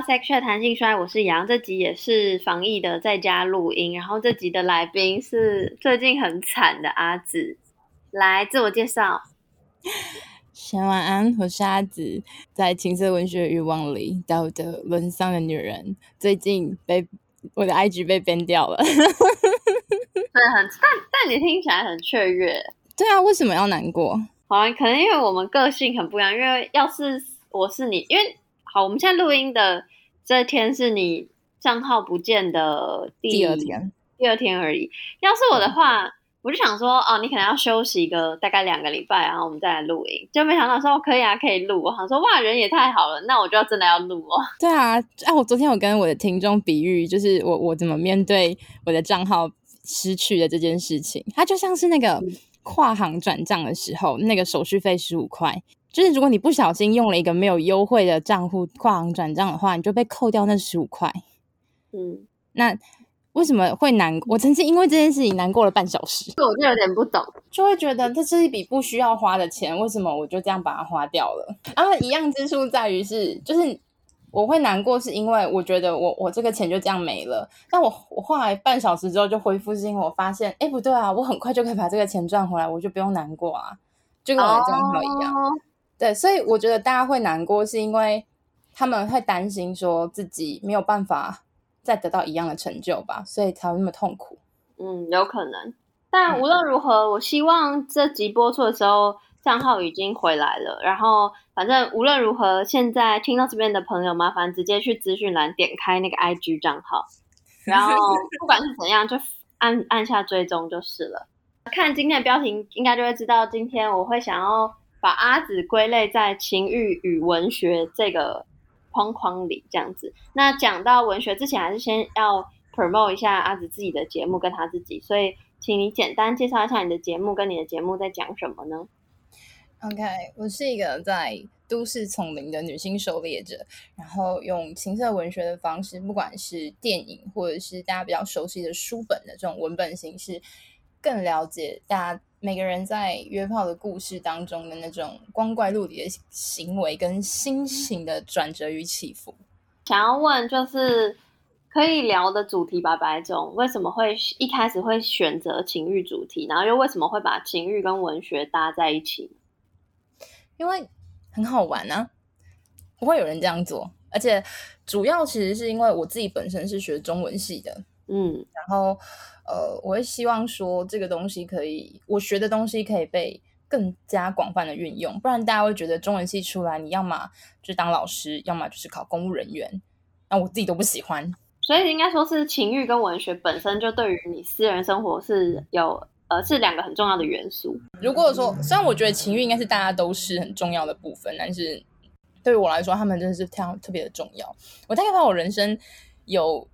弹性衰，我是杨。这集也是防疫的在家录音，然后这集的来宾是最近很惨的阿紫，来自我介绍。先晚安，我是阿紫，在情色文学欲望里道德沦丧的女人，最近被我的 IG 被 ban 掉了。对，很但但你听起来很雀跃。对啊，为什么要难过？好，可能因为我们个性很不一样。因为要是我是你，因为好，我们现在录音的这天是你账号不见的第二天，第二天而已。要是我的话，我就想说，哦，你可能要休息一个大概两个礼拜，然后我们再来录音。就没想到说可以啊，可以录。我想说，哇，人也太好了，那我就要真的要录哦。对啊，哎，我昨天有跟我的听众比喻，就是我我怎么面对我的账号失去的这件事情，它就像是那个。跨行转账的时候，那个手续费十五块，就是如果你不小心用了一个没有优惠的账户跨行转账的话，你就被扣掉那十五块。嗯，那为什么会难？我曾经因为这件事情难过了半小时。我就有点不懂，就会觉得这是一笔不需要花的钱，为什么我就这样把它花掉了？然后一样之处在于是，就是。我会难过，是因为我觉得我我这个钱就这样没了。但我我后来半小时之后就恢复，是因为我发现，哎，不对啊，我很快就可以把这个钱赚回来，我就不用难过啊，就跟我的账号一样。对，所以我觉得大家会难过，是因为他们会担心说自己没有办法再得到一样的成就吧，所以才会那么痛苦。嗯，有可能。但无论如何，我希望这集播出的时候。账号已经回来了，然后反正无论如何，现在听到这边的朋友，麻烦直接去资讯栏点开那个 IG 账号，然后不管是怎样，就按按下追踪就是了。看今天的标题，应该就会知道今天我会想要把阿紫归类在情欲与文学这个框框里，这样子。那讲到文学之前，还是先要 promote 一下阿紫自己的节目跟他自己，所以请你简单介绍一下你的节目跟你的节目在讲什么呢？OK，我是一个在都市丛林的女性狩猎者，然后用情色文学的方式，不管是电影或者是大家比较熟悉的书本的这种文本形式，更了解大家每个人在约炮的故事当中的那种光怪陆离的行为跟心情的转折与起伏。想要问，就是可以聊的主题吧，白总为什么会一开始会选择情欲主题，然后又为什么会把情欲跟文学搭在一起？因为很好玩啊，不会有人这样做，而且主要其实是因为我自己本身是学中文系的，嗯，然后呃，我会希望说这个东西可以，我学的东西可以被更加广泛的运用，不然大家会觉得中文系出来，你要么就当老师，要么就是考公务人员，那我自己都不喜欢，所以应该说是情欲跟文学本身就对于你私人生活是有。呃，是两个很重要的元素。如果说，虽然我觉得情欲应该是大家都是很重要的部分，但是对于我来说，他们真的是非常特别的重要。我大概把我人生有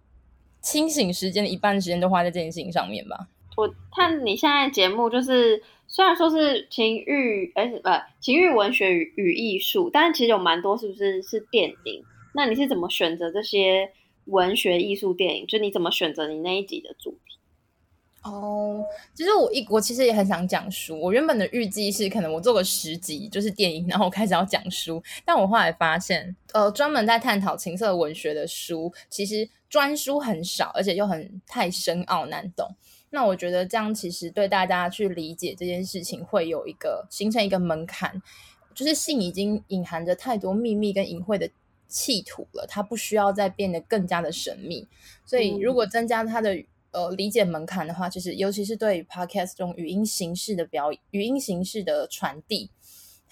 清醒时间的一半时间都花在这件事情上面吧。我看你现在节目就是，虽然说是情欲，哎，不，情欲文学与与艺术，但是其实有蛮多是不是是电影？那你是怎么选择这些文学艺术电影？就你怎么选择你那一集的主题？哦，其实我一我其实也很想讲书。我原本的预计是可能我做个十集就是电影，然后开始要讲书。但我后来发现，呃，专门在探讨情色文学的书，其实专书很少，而且又很太深奥难懂。那我觉得这样其实对大家去理解这件事情会有一个形成一个门槛，就是信已经隐含着太多秘密跟隐晦的企图了，它不需要再变得更加的神秘。所以如果增加它的。呃，理解门槛的话，其实尤其是对 podcast 这种语音形式的表语音形式的传递，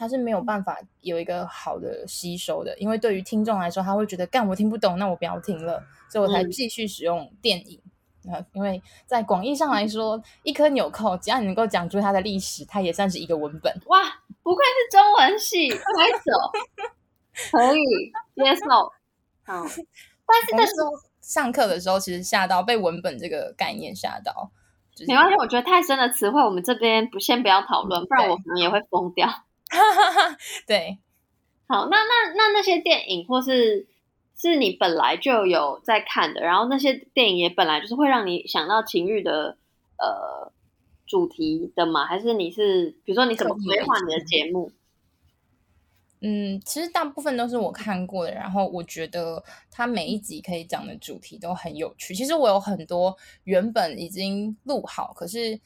它是没有办法有一个好的吸收的。因为对于听众来说，他会觉得干我听不懂，那我不要听了，所以我才继续使用电影。啊，因为在广义上来说，一颗纽扣只要你能够讲出它的历史，它也算是一个文本。哇，不愧是中文系，快走，可以接受。好，但是那时候。上课的时候，其实吓到被文本这个概念吓到。没关系，我觉得太深的词汇，我们这边不先不要讨论，不然我可能也会疯掉。对，好，那那那那些电影，或是是你本来就有在看的，然后那些电影也本来就是会让你想到情欲的呃主题的吗？还是你是比如说你怎么规划你的节目？嗯，其实大部分都是我看过的，然后我觉得它每一集可以讲的主题都很有趣。其实我有很多原本已经录好，可是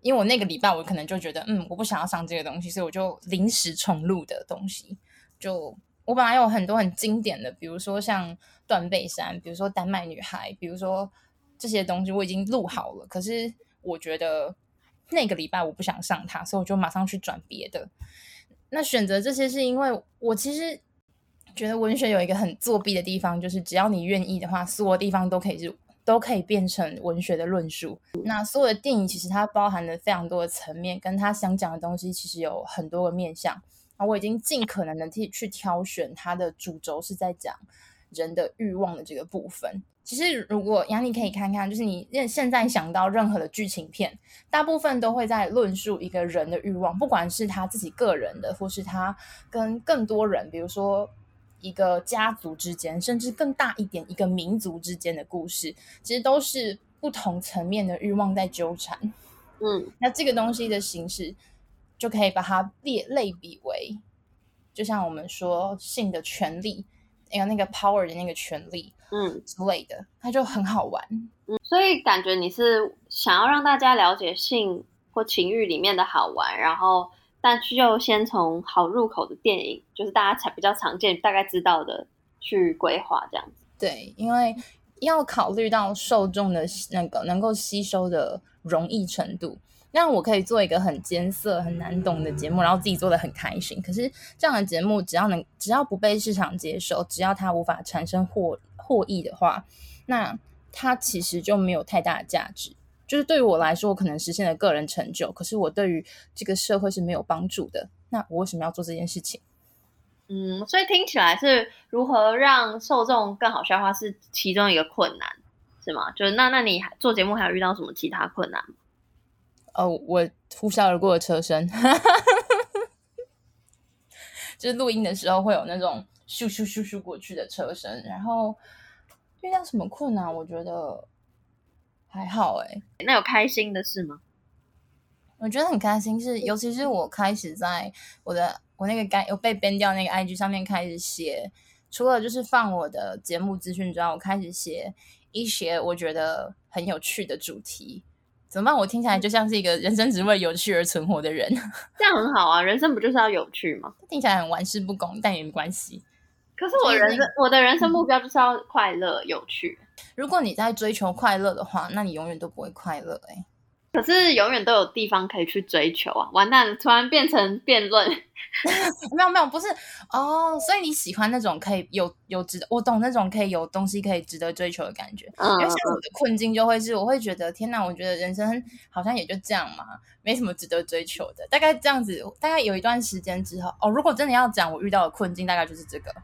因为我那个礼拜我可能就觉得，嗯，我不想要上这个东西，所以我就临时重录的东西。就我本来有很多很经典的，比如说像断背山，比如说丹麦女孩，比如说这些东西我已经录好了，可是我觉得那个礼拜我不想上它，所以我就马上去转别的。那选择这些是因为我其实觉得文学有一个很作弊的地方，就是只要你愿意的话，所有地方都可以是都可以变成文学的论述。那所有的电影其实它包含了非常多的层面，跟他想讲的东西其实有很多个面向。那我已经尽可能的去去挑选它的主轴是在讲人的欲望的这个部分。其实，如果杨你可以看看，就是你现现在想到任何的剧情片，大部分都会在论述一个人的欲望，不管是他自己个人的，或是他跟更多人，比如说一个家族之间，甚至更大一点一个民族之间的故事，其实都是不同层面的欲望在纠缠。嗯，那这个东西的形式就可以把它列类比为，就像我们说性的权利，有那个 power 的那个权利。嗯之类的，它就很好玩。嗯，所以感觉你是想要让大家了解性或情欲里面的好玩，然后但就先从好入口的电影，就是大家才比较常见、大概知道的去规划这样子。对，因为要考虑到受众的那个能够吸收的容易程度。那我可以做一个很艰涩、很难懂的节目，然后自己做的很开心。可是这样的节目，只要能只要不被市场接受，只要它无法产生获获益的话，那它其实就没有太大的价值。就是对于我来说，我可能实现了个人成就，可是我对于这个社会是没有帮助的。那我为什么要做这件事情？嗯，所以听起来是如何让受众更好消化是其中一个困难，是吗？就是那那你做节目还有遇到什么其他困难吗？哦，我呼啸而过的车声，就是录音的时候会有那种咻咻咻咻过去的车声。然后遇到什么困难？我觉得还好哎。那有开心的事吗？我觉得很开心，是尤其是我开始在我的我那个该有被 ban 掉那个 IG 上面开始写，除了就是放我的节目资讯之外，我开始写一些我觉得很有趣的主题。怎么办？我听起来就像是一个人生只为有趣而存活的人，这样很好啊！人生不就是要有趣吗？听起来很玩世不恭，但也没关系。可是我人生，我的人生目标就是要快乐、有趣。如果你在追求快乐的话，那你永远都不会快乐哎。可是永远都有地方可以去追求啊！完蛋了，突然变成辩论。没有没有，不是哦。所以你喜欢那种可以有有值得，我懂那种可以有东西可以值得追求的感觉。嗯，因为像我的困境就会是，我会觉得天哪，我觉得人生好像也就这样嘛，没什么值得追求的。大概这样子，大概有一段时间之后，哦，如果真的要讲我遇到的困境，大概就是这个，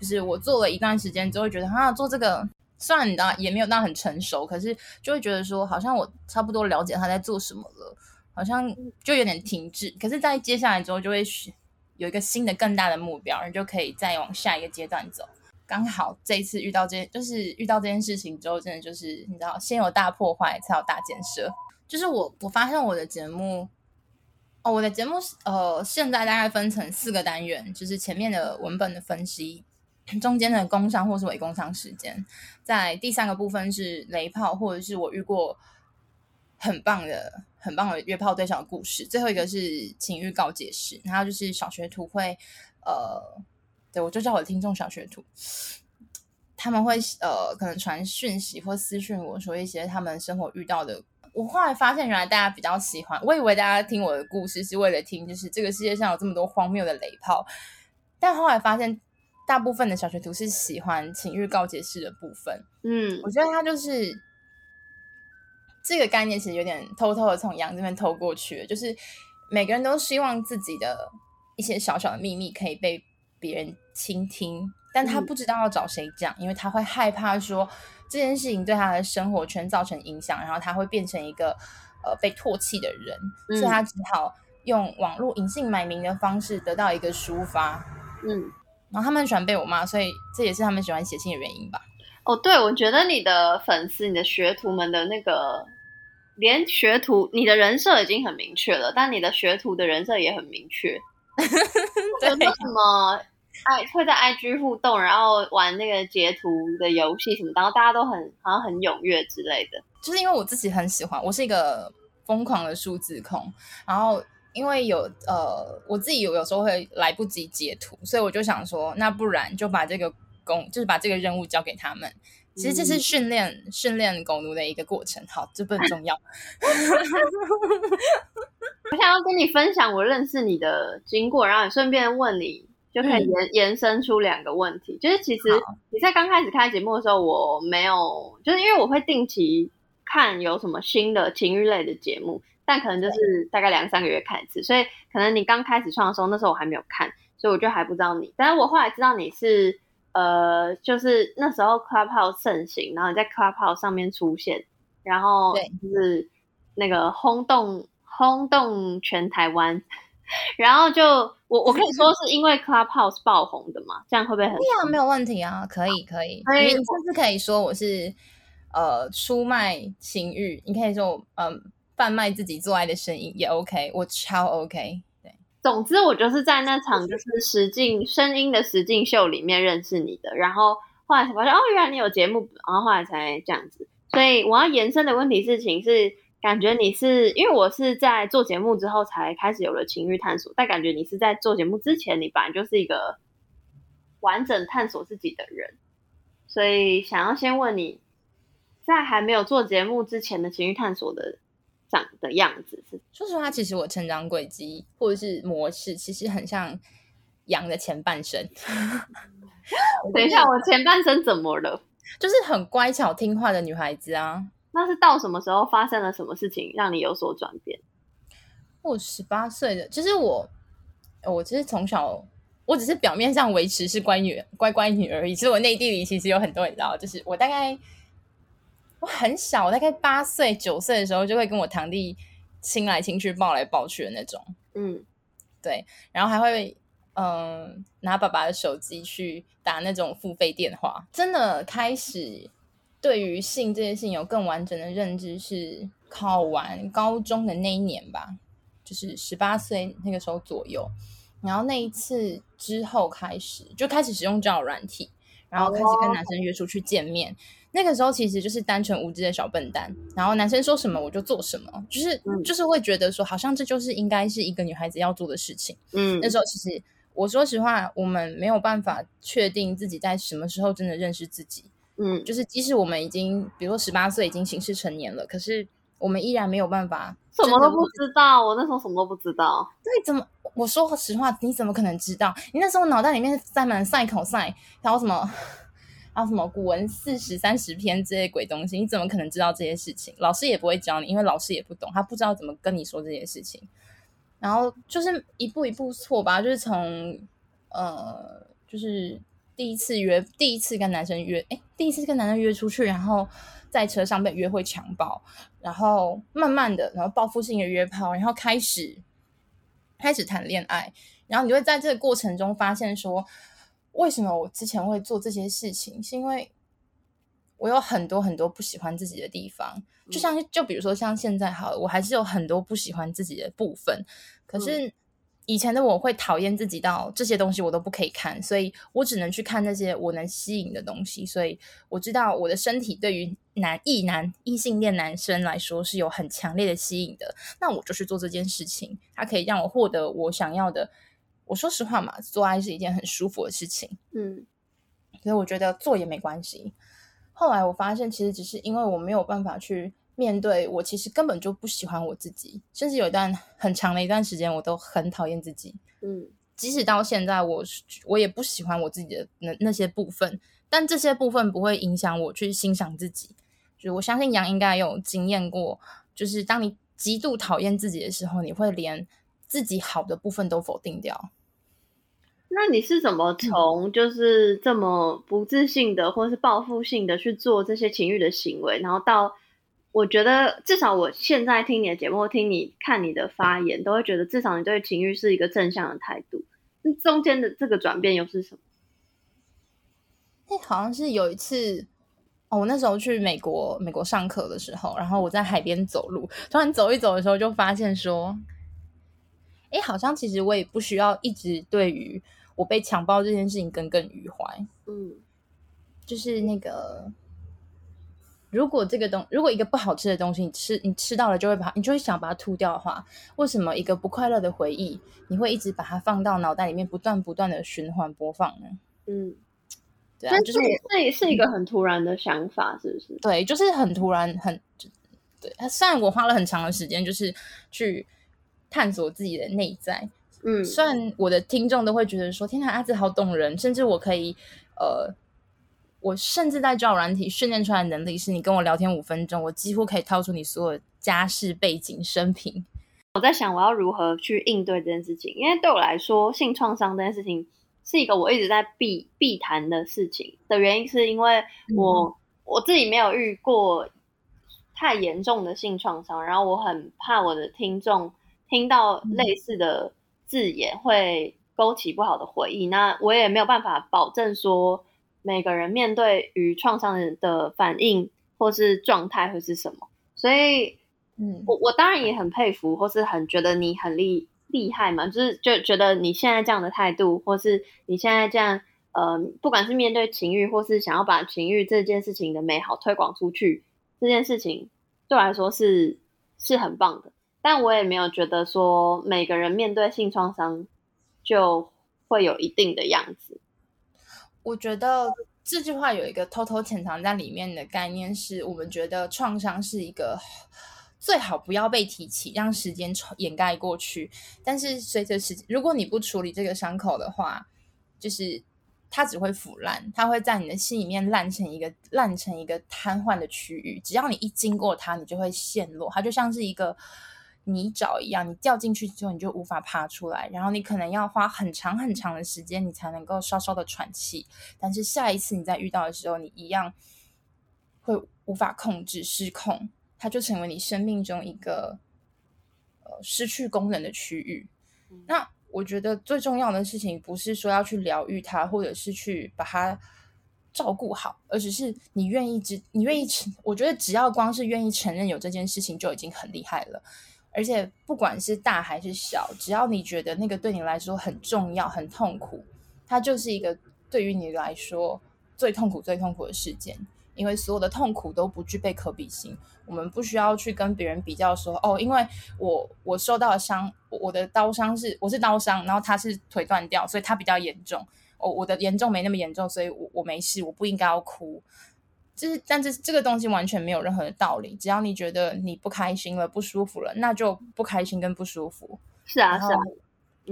就是我做了一段时间之后，觉得啊，做这个。虽然你知道也没有到很成熟，可是就会觉得说，好像我差不多了解他在做什么了，好像就有点停滞。可是，在接下来之后，就会有一个新的、更大的目标，你就可以再往下一个阶段走。刚好这一次遇到这，就是遇到这件事情之后，真的就是你知道，先有大破坏，才有大建设。就是我，我发现我的节目，哦，我的节目呃，现在大概分成四个单元，就是前面的文本的分析。中间的工商或是伪工商时间，在第三个部分是雷炮，或者是我遇过很棒的、很棒的约炮对象的故事。最后一个是情欲告解室，然后就是小学徒会，呃，对我就叫我的听众小学徒，他们会呃可能传讯息或私讯我说一些他们生活遇到的。我后来发现，原来大家比较喜欢，我以为大家听我的故事是为了听，就是这个世界上有这么多荒谬的雷炮，但后来发现。大部分的小学徒是喜欢情欲告解式的部分，嗯，我觉得他就是这个概念，其实有点偷偷的从杨这边偷过去，就是每个人都希望自己的一些小小的秘密可以被别人倾听，但他不知道要找谁讲，因为他会害怕说这件事情对他的生活圈造成影响，然后他会变成一个呃被唾弃的人，所以他只好用网络隐姓埋名的方式得到一个抒发，嗯。然后他们喜欢被我骂，所以这也是他们喜欢写信的原因吧。哦，对，我觉得你的粉丝、你的学徒们的那个，连学徒，你的人设已经很明确了，但你的学徒的人设也很明确。为什么爱会在 IG 互动，然后玩那个截图的游戏什么，然后大家都很好像很踊跃之类的。就是因为我自己很喜欢，我是一个疯狂的数字控，然后因为有呃，我自己有有时候会来不及截图，所以我就想说，那不然就把这个工，就是把这个任务交给他们。其实这是训练训练狗奴的一个过程，好，这不很重要。我想要跟你分享我认识你的经过，然后也顺便问你，就可以延延伸出两个问题。就是其实你在刚开始开节目的时候，我没有，就是因为我会定期看有什么新的情欲类的节目，但可能就是大概两三个月看一次，所以可能你刚开始创的时候，那时候我还没有看，所以我就还不知道你。但是我后来知道你是。呃，就是那时候 Clubhouse 盛行，然后你在 Clubhouse 上面出现，然后就是那个轰动轰动全台湾，然后就我我可以说 是因为 Clubhouse 爆红的嘛，这样会不会很？对啊，没有问题啊，可以可以，你甚至可以说我是呃出卖情欲，你可以说嗯贩卖自己做爱的声音也 OK，我超 OK。对总之，我就是在那场就是实境声音的实境秀里面认识你的，然后后来才发现哦，原来你有节目，然后后来才这样子。所以我要延伸的问题事情是，感觉你是因为我是在做节目之后才开始有了情欲探索，但感觉你是在做节目之前，你本来就是一个完整探索自己的人。所以想要先问你，在还没有做节目之前的情欲探索的。长的样子是，说实话，其实我成长轨迹或者是模式，其实很像羊的前半生。等一下，我前半生怎么了？就是很乖巧听话的女孩子啊。那是到什么时候发生了什么事情让你有所转变？我十八岁的，其实我，我其实从小，我只是表面上维持是乖女乖乖女而已。其实我内地里其实有很多人知道，就是我大概。我很小，大概八岁、九岁的时候，就会跟我堂弟亲来亲去、抱来抱去的那种。嗯，对，然后还会嗯拿爸爸的手机去打那种付费电话。真的开始对于性这件事情有更完整的认知，是考完高中的那一年吧，就是十八岁那个时候左右。然后那一次之后开始就开始使用交友软体，然后开始跟男生约出去见面。那个时候其实就是单纯无知的小笨蛋，然后男生说什么我就做什么，就是就是会觉得说好像这就是应该是一个女孩子要做的事情。嗯，那时候其实我说实话，我们没有办法确定自己在什么时候真的认识自己。嗯，就是即使我们已经比如说十八岁已经行事成年了，可是我们依然没有办法什么都不知道。我那时候什么都不知道。对，怎么我说实话，你怎么可能知道？你那时候脑袋里面塞满赛口赛，然后什么？啊什么古文四十三十篇这些鬼东西，你怎么可能知道这些事情？老师也不会教你，因为老师也不懂，他不知道怎么跟你说这些事情。然后就是一步一步错吧，就是从呃，就是第一次约，第一次跟男生约，哎，第一次跟男生约出去，然后在车上被约会强暴，然后慢慢的，然后报复性的约炮，然后开始开始谈恋爱，然后你会在这个过程中发现说。为什么我之前会做这些事情？是因为我有很多很多不喜欢自己的地方，就像就比如说像现在好，我还是有很多不喜欢自己的部分。可是以前的我会讨厌自己到这些东西我都不可以看，所以我只能去看那些我能吸引的东西。所以我知道我的身体对于男异男异性恋男生来说是有很强烈的吸引的。那我就去做这件事情，它可以让我获得我想要的。我说实话嘛，做爱是一件很舒服的事情，嗯，所以我觉得做也没关系。后来我发现，其实只是因为我没有办法去面对，我其实根本就不喜欢我自己，甚至有一段很长的一段时间，我都很讨厌自己，嗯，即使到现在，我我也不喜欢我自己的那那些部分，但这些部分不会影响我去欣赏自己。就我相信杨应该有经验过，就是当你极度讨厌自己的时候，你会连自己好的部分都否定掉。那你是怎么从就是这么不自信的，或是报复性的去做这些情欲的行为，然后到我觉得至少我现在听你的节目，听你看你的发言，都会觉得至少你对情欲是一个正向的态度。那中间的这个转变又是什么？哎，好像是有一次哦，我那时候去美国美国上课的时候，然后我在海边走路，突然走一走的时候，就发现说，哎，好像其实我也不需要一直对于。我被强暴这件事情耿耿于怀。嗯，就是那个，如果这个东，如果一个不好吃的东西，你吃你吃到了就会把，你就会想把它吐掉的话，为什么一个不快乐的回忆，你会一直把它放到脑袋里面，不断不断的循环播放呢？嗯，对啊，就是我这也是一个很突然的想法，是不是？对，就是很突然，很对。虽然我花了很长的时间，就是去探索自己的内在。嗯，虽然我的听众都会觉得说：“天哪，阿紫好懂人。”甚至我可以，呃，我甚至在教软体训练出来的能力，是你跟我聊天五分钟，我几乎可以掏出你所有家世背景、生平。我在想，我要如何去应对这件事情？因为对我来说，性创伤这件事情是一个我一直在避避谈的事情。的原因是因为我我自己没有遇过太严重的性创伤，然后我很怕我的听众听到类似的。字眼会勾起不好的回忆，那我也没有办法保证说每个人面对于创伤的反应或是状态会是什么，所以，嗯，我我当然也很佩服或是很觉得你很厉厉害嘛，就是就觉得你现在这样的态度，或是你现在这样，呃，不管是面对情欲，或是想要把情欲这件事情的美好推广出去，这件事情对我来说是是很棒的。但我也没有觉得说每个人面对性创伤就会有一定的样子。我觉得这句话有一个偷偷潜藏在里面的概念，是我们觉得创伤是一个最好不要被提起，让时间掩盖过去。但是随着时间，如果你不处理这个伤口的话，就是它只会腐烂，它会在你的心里面烂成一个烂成一个瘫痪的区域。只要你一经过它，你就会陷落，它就像是一个。泥沼一样，你掉进去之后你就无法爬出来，然后你可能要花很长很长的时间，你才能够稍稍的喘气。但是下一次你再遇到的时候，你一样会无法控制、失控，它就成为你生命中一个呃失去功能的区域。那我觉得最重要的事情不是说要去疗愈它，或者是去把它照顾好，而只是你愿意只，你愿意承。我觉得只要光是愿意承认有这件事情，就已经很厉害了。而且不管是大还是小，只要你觉得那个对你来说很重要、很痛苦，它就是一个对于你来说最痛苦、最痛苦的事件。因为所有的痛苦都不具备可比性，我们不需要去跟别人比较说哦，因为我我受到的伤，我的刀伤是我是刀伤，然后他是腿断掉，所以他比较严重。哦，我的严重没那么严重，所以我我没事，我不应该要哭。就是，但是这个东西完全没有任何的道理。只要你觉得你不开心了、不舒服了，那就不开心跟不舒服。是啊，是啊，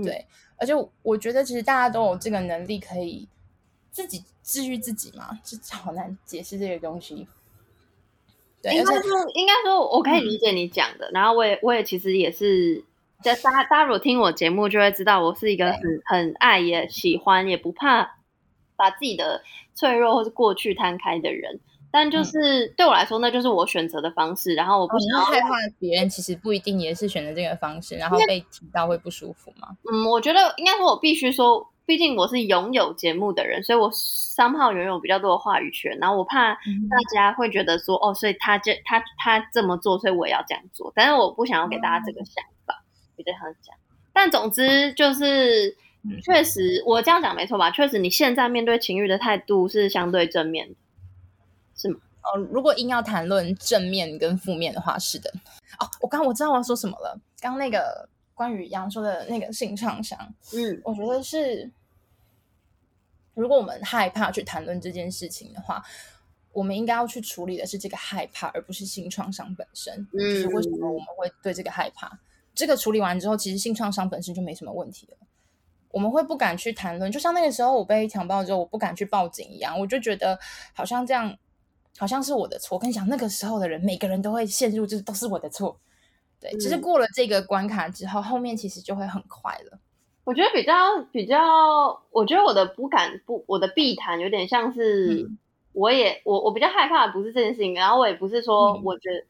对。而且我觉得，其实大家都有这个能力，可以自己治愈自己嘛。这好难解释这个东西。对，应该说，应该说，我可以理解你讲的。然后，我也，我也其实也是，在大家，大家如果听我节目，就会知道我是一个很很爱、也喜欢、也不怕把自己的脆弱或是过去摊开的人。但就是对我来说，那就是我选择的方式。然后我不想要害怕别人，其实不一定也是选择这个方式，然后被提到会不舒服吗？嗯，我觉得应该说，我必须说，毕竟我是拥有节目的人，所以我三号拥有比较多的话语权。然后我怕大家会觉得说，哦，所以他这他他这么做，所以我也要这样做。但是我不想要给大家这个想法，我这样讲。但总之就是，确实我这样讲没错吧？确实，你现在面对情欲的态度是相对正面的。是吗？哦，如果硬要谈论正面跟负面的话，是的。哦，我刚我知道我要说什么了。刚那个关于杨说的那个性创伤，嗯，我觉得是，如果我们害怕去谈论这件事情的话，我们应该要去处理的是这个害怕，而不是性创伤本身。嗯，就是为什么我们会对这个害怕？这个处理完之后，其实性创伤本身就没什么问题了。我们会不敢去谈论，就像那个时候我被强暴之后，我不敢去报警一样，我就觉得好像这样。好像是我的错。我跟你讲，那个时候的人，每个人都会陷入，就是都是我的错。对，只是过了这个关卡之后，后面其实就会很快了。我觉得比较比较，我觉得我的不敢不，我的避谈有点像是，我也我我比较害怕的不是这件事情，然后我也不是说，我觉得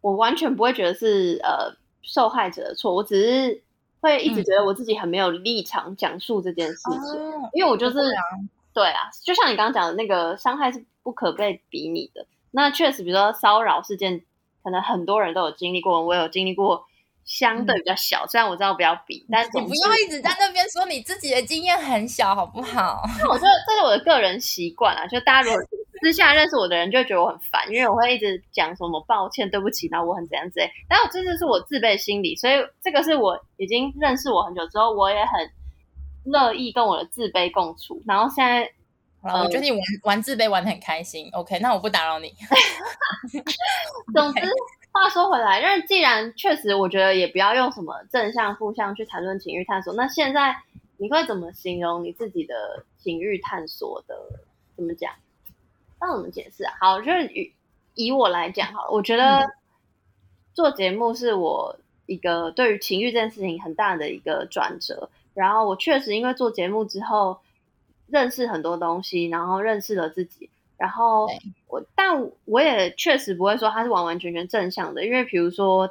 我完全不会觉得是呃受害者的错，我只是会一直觉得我自己很没有立场讲述这件事情，因为我就是对啊，就像你刚刚讲的那个伤害是。不可被比拟的。那确实，比如说骚扰事件，可能很多人都有经历过，我有经历过相对比较小，虽然我知道不要比，但你不要一直在那边说你自己的经验很小，好不好？那我觉得这是我的个人习惯啊，就大家如果私下认识我的人，就觉得我很烦，因为我会一直讲什么抱歉、对不起，然后我很怎样之类。但我这就是我自卑心理，所以这个是我已经认识我很久之后，我也很乐意跟我的自卑共处。然后现在，我觉得你玩玩自卑玩的很开心。OK，那我不打扰你。总之。话说回来，但既然确实，我觉得也不要用什么正向、负向去谈论情欲探索。那现在你会怎么形容你自己的情欲探索的？怎么讲？那怎么解释啊？好，就是以以我来讲，好了，我觉得做节目是我一个对于情欲这件事情很大的一个转折。然后我确实因为做节目之后，认识很多东西，然后认识了自己。然后我，但我也确实不会说它是完完全全正向的，因为比如说，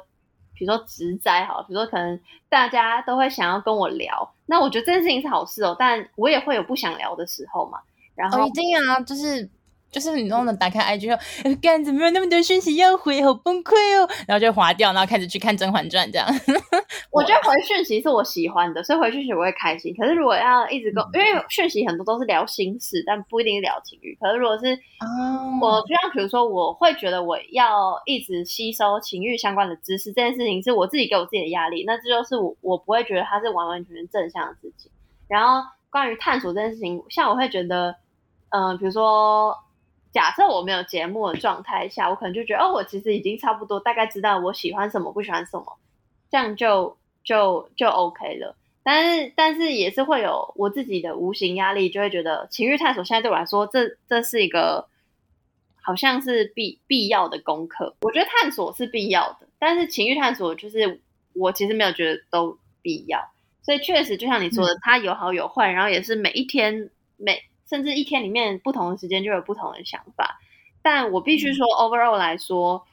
比如说直灾哈，比如说可能大家都会想要跟我聊，那我觉得这件事情是好事哦，但我也会有不想聊的时候嘛。然后一定啊，就是。就是你弄的打开 IG 说，干怎么有那么多讯息要回，好崩溃哦，然后就划掉，然后开始去看《甄嬛传》这样。我觉得回讯息是我喜欢的，所以回讯息我会开心。可是如果要一直跟，因为讯息很多都是聊心事，但不一定聊情欲。可是如果是我，就像比如说，我会觉得我要一直吸收情欲相关的知识，这件事情是我自己给我自己的压力。那这就是我，我不会觉得它是完完全全正向的事情。然后关于探索这件事情，像我会觉得，嗯，比如说。假设我没有节目的状态下，我可能就觉得哦，我其实已经差不多大概知道我喜欢什么，不喜欢什么，这样就就就 OK 了。但是但是也是会有我自己的无形压力，就会觉得情欲探索现在对我来说，这这是一个好像是必必要的功课。我觉得探索是必要的，但是情欲探索就是我其实没有觉得都必要。所以确实就像你说的，它有好有坏，然后也是每一天每。甚至一天里面不同的时间就有不同的想法，但我必须说，overall 来说，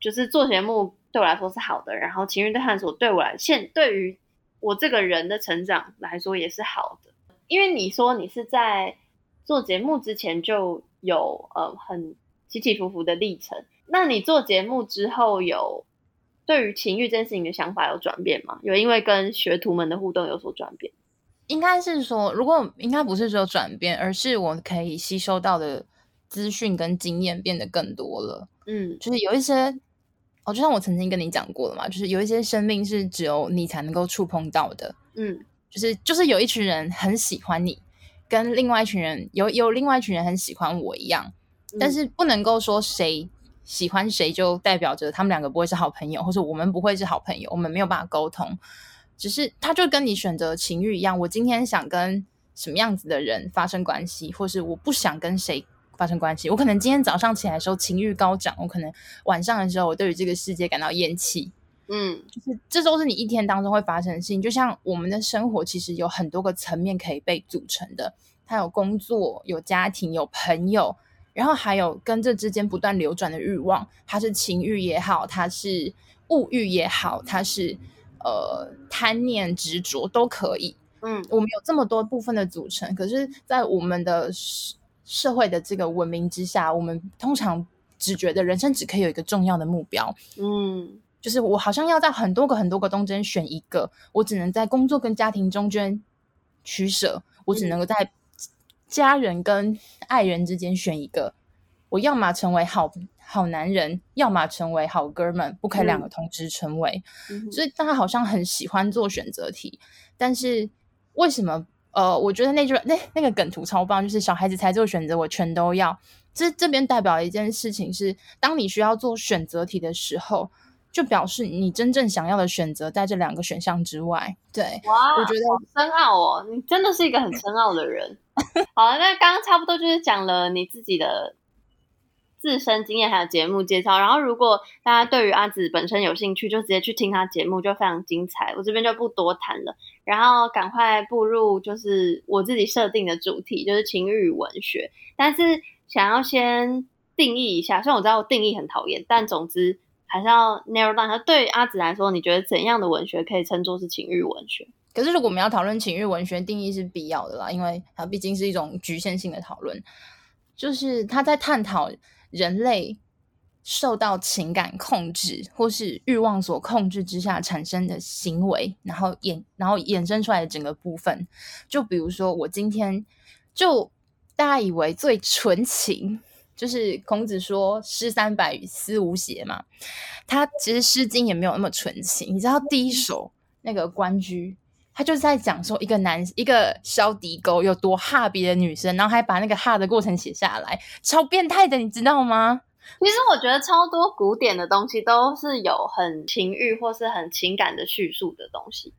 就是做节目对我来说是好的，然后情欲的探索对我来现对于我这个人的成长来说也是好的。因为你说你是在做节目之前就有呃很起起伏伏的历程，那你做节目之后有对于情欲这件事情的想法有转变吗？有因为跟学徒们的互动有所转变？应该是说，如果应该不是说转变，而是我可以吸收到的资讯跟经验变得更多了。嗯，就是有一些，哦，就像我曾经跟你讲过的嘛，就是有一些生命是只有你才能够触碰到的。嗯，就是就是有一群人很喜欢你，跟另外一群人有有另外一群人很喜欢我一样，但是不能够说谁喜欢谁就代表着他们两个不会是好朋友，或者我们不会是好朋友，我们没有办法沟通。只是，他就跟你选择情欲一样。我今天想跟什么样子的人发生关系，或是我不想跟谁发生关系。我可能今天早上起来的时候情欲高涨，我可能晚上的时候我对于这个世界感到厌弃。嗯，就是这都是你一天当中会发生的事情。就像我们的生活其实有很多个层面可以被组成的，它有工作、有家庭、有朋友，然后还有跟这之间不断流转的欲望。它是情欲也好，它是物欲也好，它是。呃，贪念、执着都可以。嗯，我们有这么多部分的组成，可是，在我们的社会的这个文明之下，我们通常只觉得人生只可以有一个重要的目标。嗯，就是我好像要在很多个、很多个中间选一个，我只能在工作跟家庭中间取舍，我只能够在家人跟爱人之间选一个。我要么成为好。好男人，要么成为好哥们，不可以两个同时成为。所以大家好像很喜欢做选择题，但是为什么？呃，我觉得那句那那个梗图超棒，就是小孩子才做选择，我全都要。这这边代表一件事情是，当你需要做选择题的时候，就表示你真正想要的选择在这两个选项之外。对，哇，我觉得深奥哦，你真的是一个很深奥的人。好，那刚刚差不多就是讲了你自己的。自身经验还有节目介绍，然后如果大家对于阿紫本身有兴趣，就直接去听他节目，就非常精彩。我这边就不多谈了，然后赶快步入就是我自己设定的主题，就是情欲文学。但是想要先定义一下，虽然我知道我定义很讨厌，但总之还是要 narrow down。对阿紫来说，你觉得怎样的文学可以称作是情欲文学？可是如果我们要讨论情欲文学定义是必要的啦，因为它毕竟是一种局限性的讨论，就是他在探讨。人类受到情感控制或是欲望所控制之下产生的行为，然后衍然后衍生出来的整个部分，就比如说我今天就大家以为最纯情。就是孔子说“诗三百，思无邪”嘛，他其实《诗经》也没有那么纯情。你知道第一首那个《关雎》，他就是在讲说一个男一个肖迪狗有多哈别的女生，然后还把那个哈的过程写下来，超变态的，你知道吗？其实我觉得超多古典的东西都是有很情欲或是很情感的叙述的东西。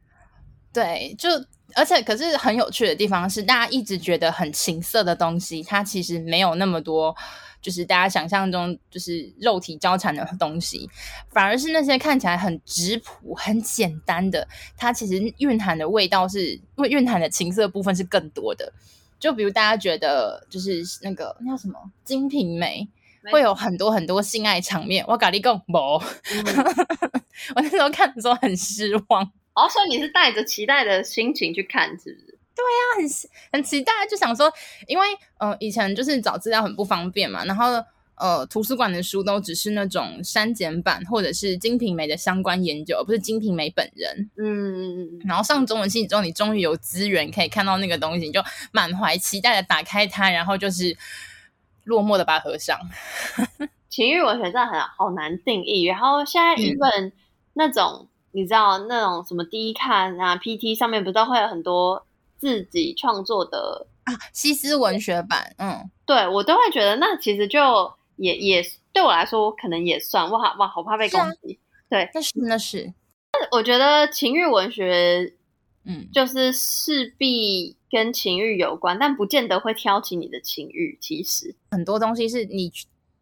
对，就而且可是很有趣的地方是，大家一直觉得很情色的东西，它其实没有那么多。就是大家想象中就是肉体交缠的东西，反而是那些看起来很质朴、很简单的，它其实蕴含的味道是，蕴含的情色部分是更多的。就比如大家觉得，就是那个那叫什么《金瓶梅》，会有很多很多性爱场面。我跟你讲，不，我那时候看的时候很失望。哦，所以你是带着期待的心情去看，是不是？对呀，很很期待，就想说，因为呃，以前就是找资料很不方便嘛，然后呃，图书馆的书都只是那种删减版或者是《金瓶梅》的相关研究，不是《金瓶梅》本人。嗯，然后上中文系之后，你终于有资源可以看到那个东西，你就满怀期待的打开它，然后就是落寞的把它合上。情欲文学真的很好难定义，然后现在一本那种你知道那种什么低看啊 PT 上面不都会有很多。自己创作的啊，西斯文学版，嗯，对我都会觉得那其实就也也对我来说可能也算哇哇，好怕被攻击，对，那是那是，我觉得情欲文学，嗯，就是势必跟情欲有关，但不见得会挑起你的情欲。其实很多东西是你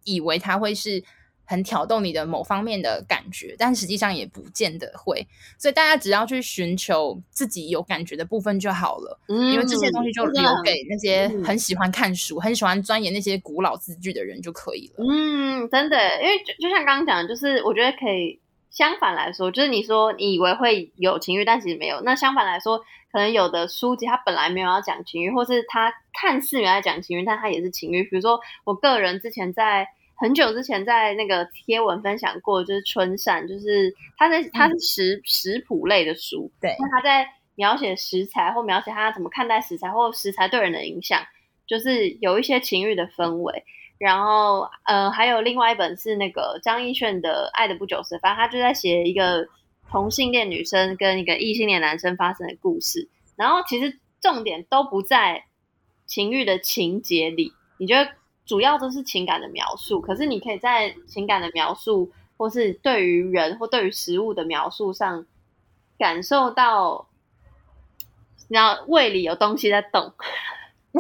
以为它会是。很挑动你的某方面的感觉，但实际上也不见得会，所以大家只要去寻求自己有感觉的部分就好了。嗯，因为这些东西就留给那些很喜欢看书、很喜欢钻研那些古老字句的人就可以了。嗯，真的，因为就就像刚刚讲，就是我觉得可以相反来说，就是你说你以为会有情欲，但其实没有。那相反来说，可能有的书籍它本来没有要讲情欲，或是它看似原来讲情欲，但它也是情欲。比如说，我个人之前在。很久之前在那个贴文分享过，就是春扇，就是他在他是食食谱类的书，对，那他在描写食材或描写他怎么看待食材或食材对人的影响，就是有一些情欲的氛围。然后，呃，还有另外一本是那个张艺炫的《爱的不久时》，反正他就在写一个同性恋女生跟一个异性恋男生发生的故事。然后其实重点都不在情欲的情节里，你觉得？主要都是情感的描述，可是你可以在情感的描述，或是对于人或对于食物的描述上，感受到，然后胃里有东西在动。不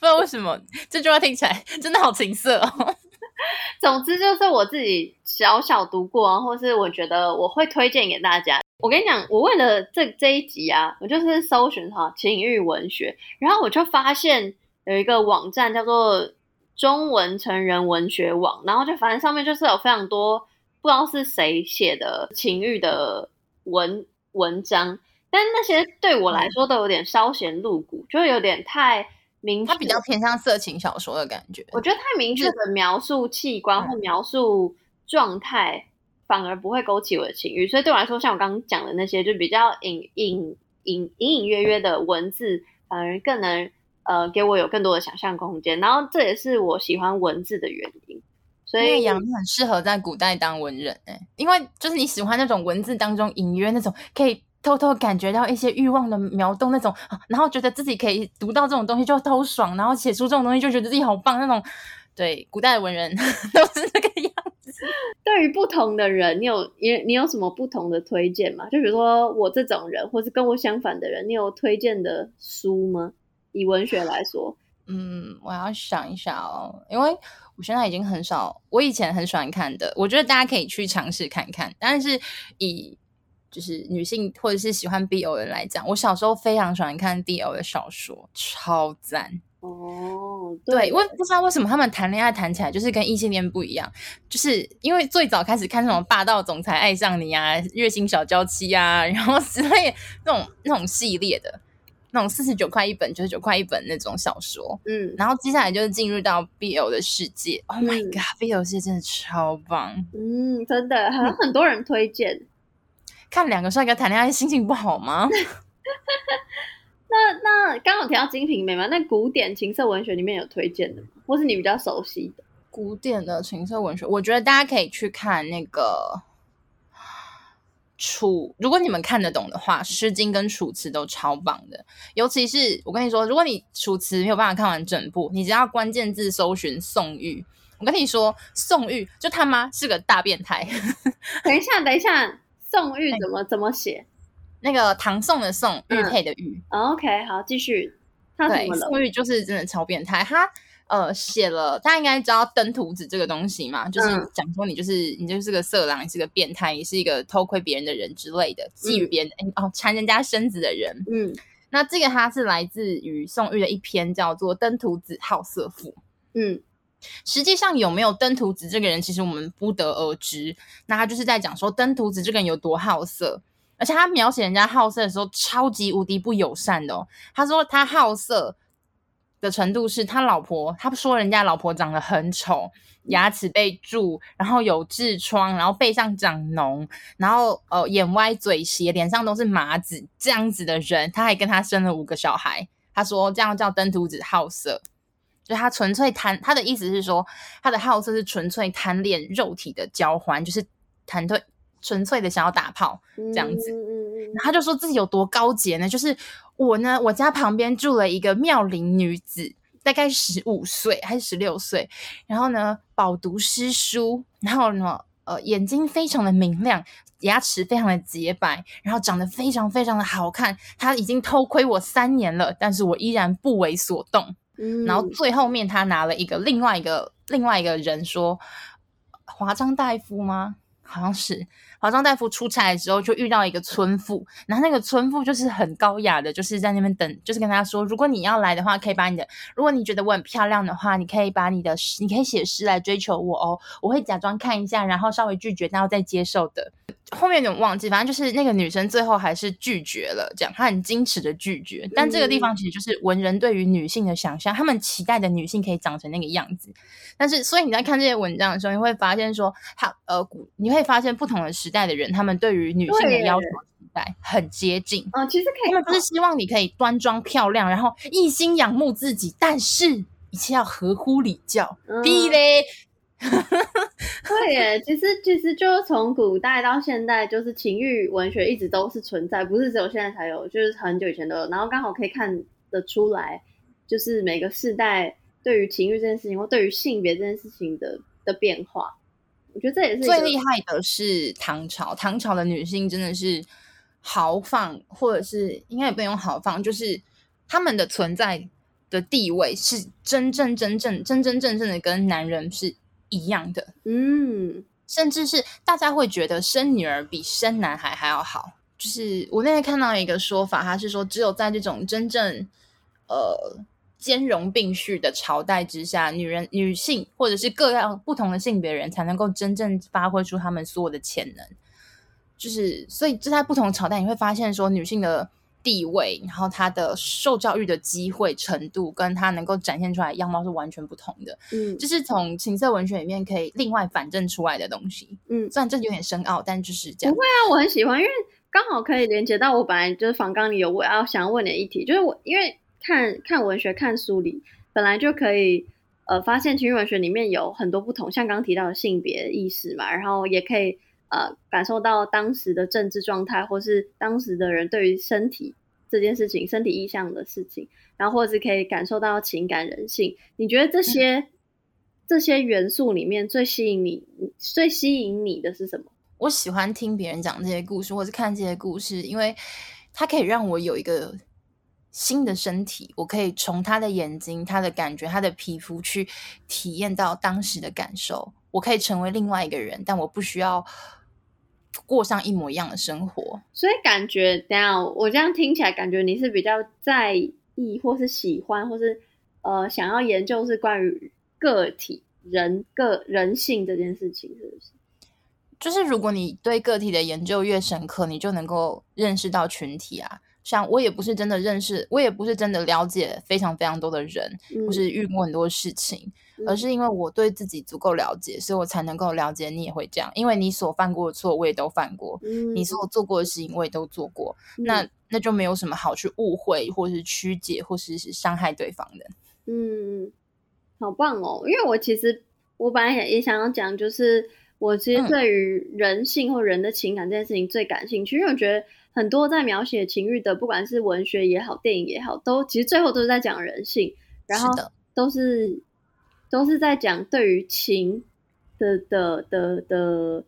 知道为什么这句话听起来真的好情色哦。总之就是我自己小小读过，或是我觉得我会推荐给大家。我跟你讲，我为了这这一集啊，我就是搜寻哈情欲文学，然后我就发现有一个网站叫做中文成人文学网，然后就反正上面就是有非常多不知道是谁写的情欲的文文章，但那些对我来说都有点稍显露骨，就有点太明，它比较偏向色情小说的感觉。我觉得太明确的描述器官或描述状态。反而不会勾起我的情欲，所以对我来说，像我刚刚讲的那些，就比较隐隐隐隐隐约约的文字，反而更能呃给我有更多的想象空间。然后这也是我喜欢文字的原因。所以杨很适合在古代当文人哎，因为就是你喜欢那种文字当中隐约那种可以偷偷感觉到一些欲望的苗动那种，然后觉得自己可以读到这种东西就偷爽，然后写出这种东西就觉得自己好棒那种。对，古代的文人 都是这个样子。对于不同的人，你有你你有什么不同的推荐吗？就比如说我这种人，或是跟我相反的人，你有推荐的书吗？以文学来说，嗯，我要想一下哦，因为我现在已经很少，我以前很喜欢看的，我觉得大家可以去尝试看看。但是以就是女性或者是喜欢 BL 的人来讲，我小时候非常喜欢看 BL 的小说，超赞。哦，对，我不知道为什么他们谈恋爱谈起来就是跟异性恋不一样，就是因为最早开始看那种霸道总裁爱上你啊、月薪小娇妻啊，然后之类那种那种系列的，那种四十九块一本、九十九块一本那种小说。嗯然后接下来就是进入到 BL 的世界。Oh my 嗯 god，BL 世界真的超棒！嗯，真的，好像很多人推荐。看两个帅哥谈恋爱，心情不好吗？那那刚好提到《金瓶梅》嘛，那古典情色文学里面有推荐的吗？或是你比较熟悉的？古典的情色文学，我觉得大家可以去看那个楚，如果你们看得懂的话，《诗经》跟《楚辞》都超棒的。尤其是我跟你说，如果你《楚辞》没有办法看完整部，你只要关键字搜寻宋玉，我跟你说，宋玉就他妈是个大变态。等一下，等一下，宋玉怎么怎么写、那个唐宋的宋，玉嗯佩的玉，哦、？OK，好，继续。他对，宋玉就是真的超变态。他呃写了，大家应该知道登徒子这个东西嘛，就是嗯讲说你就是你就是个色狼，你是个变态，你是一个偷窥别人的人之类的，觊觎别人、哎哦缠人家身子的人。嗯那这个他是来自于宋玉的一篇叫做《登徒子好色赋》。嗯实际上有没有登徒子这个人，其实我们不得而知。那他就是在讲说登徒子这个人有多好色，而且他描写人家好色的时候超级无敌不友善的哦。他说他好色的程度是他老婆，他说人家老婆长得很丑，牙齿被蛀，然后有痔疮，然后背上长脓，然后呃眼歪嘴斜，脸上都是麻子，这样子的人，他还跟他生了五个小孩。他说这样叫登徒子好色。就他纯粹贪，他的意思是说，他的好色是纯粹贪恋肉体的交欢，就是贪对纯粹的想要打炮。这样子然后他就说自己有多高洁呢？就是我呢，我家旁边住了一个妙龄女子，大概十五岁还是十六岁，然后呢饱读诗书，然后呢呃眼睛非常的明亮。牙齿非常的洁白，然后长得非常非常的好看。他已经偷窥我三年了，但是我依然不为所动。嗯，然后最后面他拿了一个另外一个另外一个人说，华章大夫吗？好像是华章大夫出差的时候就遇到一个村妇，然后那个村妇就是很高雅的，就是在那边等，就是跟他说，如果你要来的话，可以把你的，如果你觉得我很漂亮的话，你可以把你的，你可以写诗来追求我哦，我会假装看一下，然后稍微拒绝，然后再接受的。后面有点忘记，反正就是那个女生最后还是拒绝了，这样她很矜持的拒绝。但这个地方其实就是文人对于女性的想象，他们期待的女性可以长成那个样子。但是，所以你在看这些文章的时候，你会发现说，他呃，古你会发现不同的时代的人，他们对于女性的要求期待很接近。嗯，其实可以他们不是希望你可以端庄漂亮，然后一心仰慕自己，但是一切要合乎礼教。嗯屁嘞！对耶，其实其实就从古代到现代，就是情欲文学一直都是存在，不是只有现在才有，就是很久以前都有。然后刚好可以看得出来，就是每个世代对于情欲这件事情，或对于性别这件事情的的变化。我觉得这也是最厉害的是唐朝，唐朝的女性真的是豪放，或者是应该也不能用豪放，就是她们的存在的地位是真正真正真真正正的跟男人是一样的，嗯甚至是大家会觉得生女儿比生男孩还要好。就是我那天看到一个说法，他是说只有在这种真正呃兼容并蓄的朝代之下，女人、女性或者是各样不同的性别人才能够真正发挥出他们所有的潜能。就是所以，就在不同的朝代，你会发现说女性的地位，然后他的受教育的机会程度，跟他能够展现出来的样貌是完全不同的。嗯这是从情色文学里面可以另外反证出来的东西。嗯，虽然这有点深奥，但就是这样。不会啊我很喜欢，因为刚好可以连接到我本来就是访纲里有我要想要问的议题，就是我因为看看文学看书里本来就可以呃发现情欲文学里面有很多不同，像刚刚提到的性别意识嘛，然后也可以呃感受到当时的政治状态，或是当时的人对于身体这件事情、身体意向的事情，然后或者是可以感受到情感人性。你觉得这些、这些元素里面最吸引你、最吸引你的是什么？我喜欢听别人讲这些故事，或是看这些故事，因为它可以让我有一个新的身体，我可以从他的眼睛、他的感觉、他的皮肤去体验到当时的感受。我可以成为另外一个人，但我不需要过上一模一样的生活。所以感觉，等一下我这样听起来，感觉你是比较在意，或是喜欢，或是呃想要研究是关于个体人个人性这件事情，是不是？就是如果你对个体的研究越深刻，你就能够认识到群体啊。像我也不是真的认识，我也不是真的了解非常非常多的人，或是遇过很多事情，而是因为我对自己足够了解，所以我才能够了解你也会这样。因为你所犯过的错，我也都犯过；你所做过的事情，我也都做过。那那就没有什么好去误会，或是曲解，或是是伤害对方的。嗯，好棒哦！因为我其实我本来也也想要讲，就是我其实对于人性或人的情感这件事情最感兴趣，因为我觉得很多在描写情欲的，不管是文学也好，电影也好，都其实最后都是在讲人性，然后都是都是在讲对于情的的的的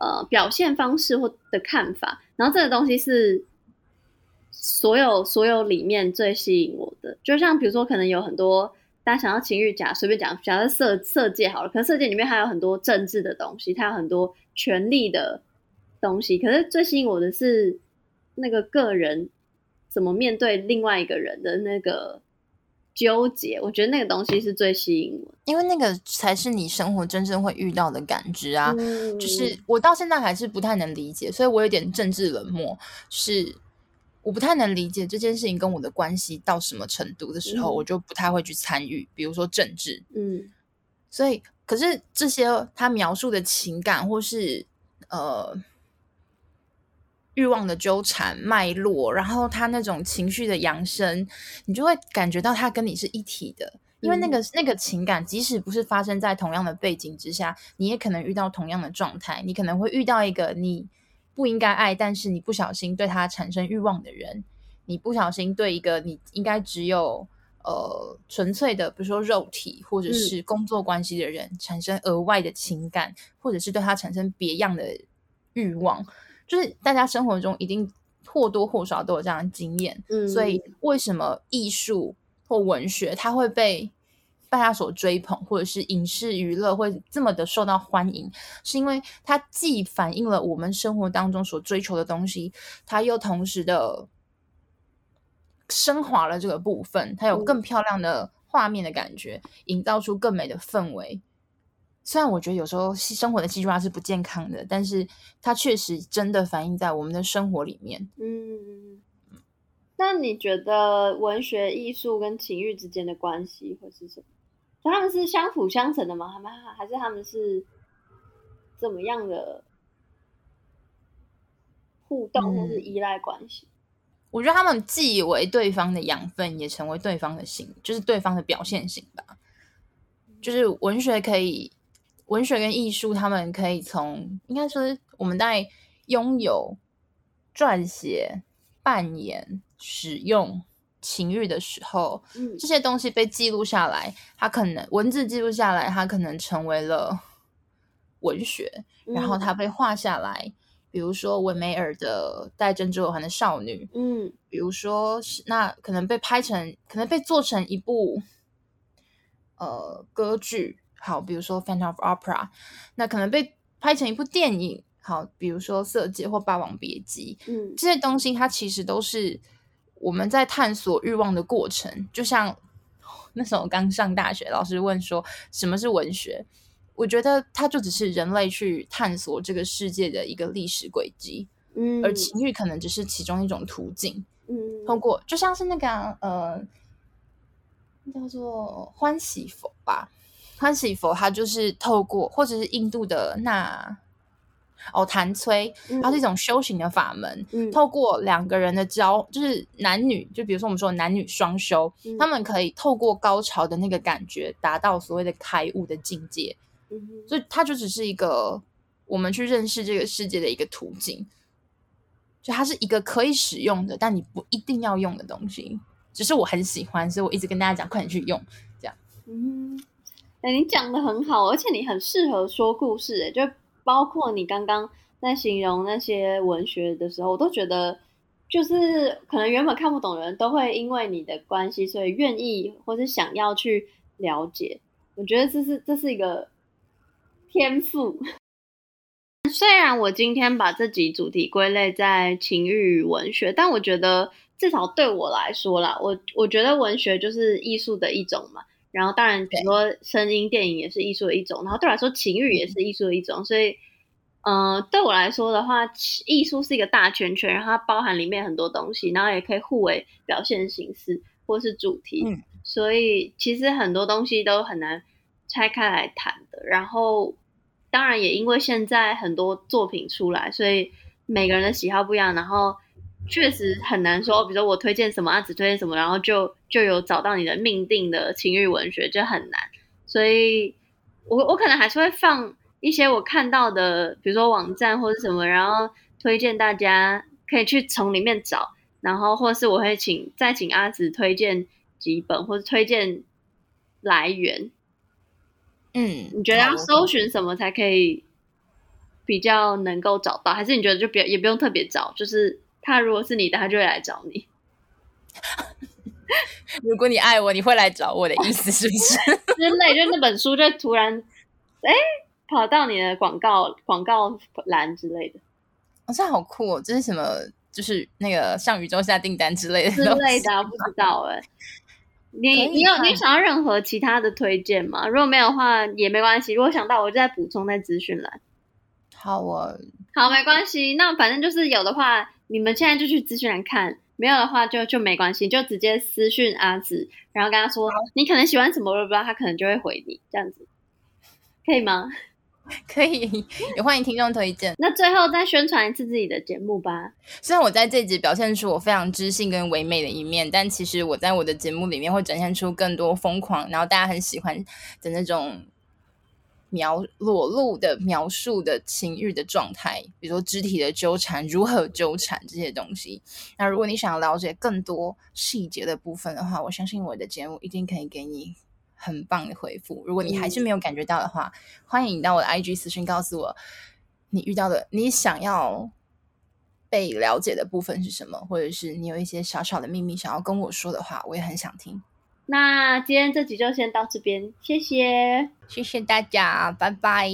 呃表现方式或的看法，然后这个东西是。所有所有里面最吸引我的，就像比如说，可能有很多大家想要情欲假，随便讲，假设色色界好了，可是色界里面还有很多政治的东西，它有很多权力的东西。可是最吸引我的是那个个人怎么面对另外一个人的那个纠结，我觉得那个东西是最吸引我，因为那个才是你生活真正会遇到的感知啊。就是我到现在还是不太能理解，所以我有点政治冷漠，是。我不太能理解这件事情跟我的关系到什么程度的时候，我就不太会去参与。比如说政治，嗯，所以可是这些他描述的情感或是呃欲望的纠缠脉络，然后他那种情绪的扬升，你就会感觉到他跟你是一体的，因为那个那个情感，即使不是发生在同样的背景之下，你也可能遇到同样的状态，你可能会遇到一个你。不应该爱，但是你不小心对他产生欲望的人，你不小心对一个你应该只有呃纯粹的，比如说肉体或者是工作关系的人产生额外的情感，或者是对他产生别样的欲望，就是大家生活中一定或多或少都有这样的经验。嗯，所以为什么艺术或文学它会被？大家所追捧，或者是影视娱乐会这么的受到欢迎，是因为它既反映了我们生活当中所追求的东西，它又同时的升华了这个部分，它有更漂亮的画面的感觉，营造出更美的氛围。虽然我觉得有时候生活的戏剧化是不健康的，但是它确实真的反映在我们的生活里面。嗯，那你觉得文学艺术跟情欲之间的关系会是什么？他们是相辅相成的吗？他们还是他们是怎么样的互动或是依赖关系？我觉得他们既为对方的养分，也成为对方的性，就是对方的表现型吧。就是文学可以，文学跟艺术，他们可以从应该说我们在拥有、撰写、扮演、使用。情欲的时候，这些东西被记录下来，它可能文字记录下来，它可能成为了文学，然后它被画下来。比如说维梅尔的戴珍珠耳环的少女，嗯，比如说那可能被拍成，可能被做成一部呃歌剧，好，比如说《Phantom of Opera》，那可能被拍成一部电影，好，比如说《色戒》或《霸王别姬》，嗯，这些东西它其实都是。我们在探索欲望的过程，就像 那时候刚上大学，老师问说什么是文学，我觉得它就只是人类去探索这个世界的一个历史轨迹，嗯，而情欲可能只是其中一种途径，嗯，通过就像是那个呃叫做欢喜佛吧，欢喜佛，它就是透过或者是印度的那。哦，弹催，它是一种修行的法门。嗯，透过两个人的交，就是男女，就比如说我们说男女双修，他们可以透过高潮的那个感觉，达到所谓的开悟的境界。嗯，所以它就只是一个我们去认识这个世界的一个途径。就它是一个可以使用的，但你不一定要用的东西。只是我很喜欢，所以我一直跟大家讲，快点去用。这样，嗯，哎，你讲的很好，而且你很适合说故事，哎，就。包括你刚刚在形容那些文学的时候，我都觉得，就是可能原本看不懂的人都会因为你的关系，所以愿意或是想要去了解。我觉得这是这是一个天赋。虽然我今天把这集主题归类在情欲与文学，但我觉得至少对我来说啦，我我觉得文学就是艺术的一种嘛。然后，当然，比如说声音电影也是艺术的一种。然后对我来说，情欲也是艺术的一种。所以，嗯，对我来说的话，艺术是一个大圈圈，然后它包含里面很多东西，然后也可以互为表现形式或是主题。嗯，所以其实很多东西都很难拆开来谈的。然后，当然也因为现在很多作品出来，所以每个人的喜好不一样，然后确实很难说，比如说我推荐什么啊，只推荐什么，然后就就有找到你的命定的情欲文学，就很难。所以我我可能还是会放。一些我看到的，比如说网站或者什么，然后推荐大家可以去从里面找，然后或是我会请再请阿紫推荐几本或者推荐来源。嗯，你觉得要搜寻什么才可以比较能够找到？还是你觉得就别也不用特别找，就是他如果是你的，他就会来找你。如果你爱我，你会来找我的意思 是不是？之类，就那本书就突然哎。跑到你的广告广告栏之类的，哦，这好酷哦！这是什么？就是那个向宇宙下订单之类的之类的，不知道哎。你你有你想要任何其他的推荐吗？如果没有的话也没关系。如果想到，我就再补充在资讯栏。好哦，好，没关系。那反正就是有的话，你们现在就去资讯栏看；没有的话，就就没关系，就直接私讯阿紫，然后跟他说你可能喜欢什么，我不知道，他可能就会回你，这样子可以吗？可以，也欢迎听众推荐。那最后再宣传一次自己的节目吧。虽然我在这集表现出我非常知性跟唯美的一面，但其实我在我的节目里面会展现出更多疯狂，然后大家很喜欢的那种描裸露的描述的情欲的状态，比如说肢体的纠缠，如何纠缠这些东西。那如果你想要了解更多细节的部分的话，我相信我的节目一定可以给你。很棒的回复。如果你还是没有感觉到的话，欢迎你到我的 IG 私信告诉我你遇到的、你想要被了解的部分是什么，或者是你有一些小小的秘密想要跟我说的话，我也很想听。那今天这集就先到这边，谢谢，谢谢大家，拜拜。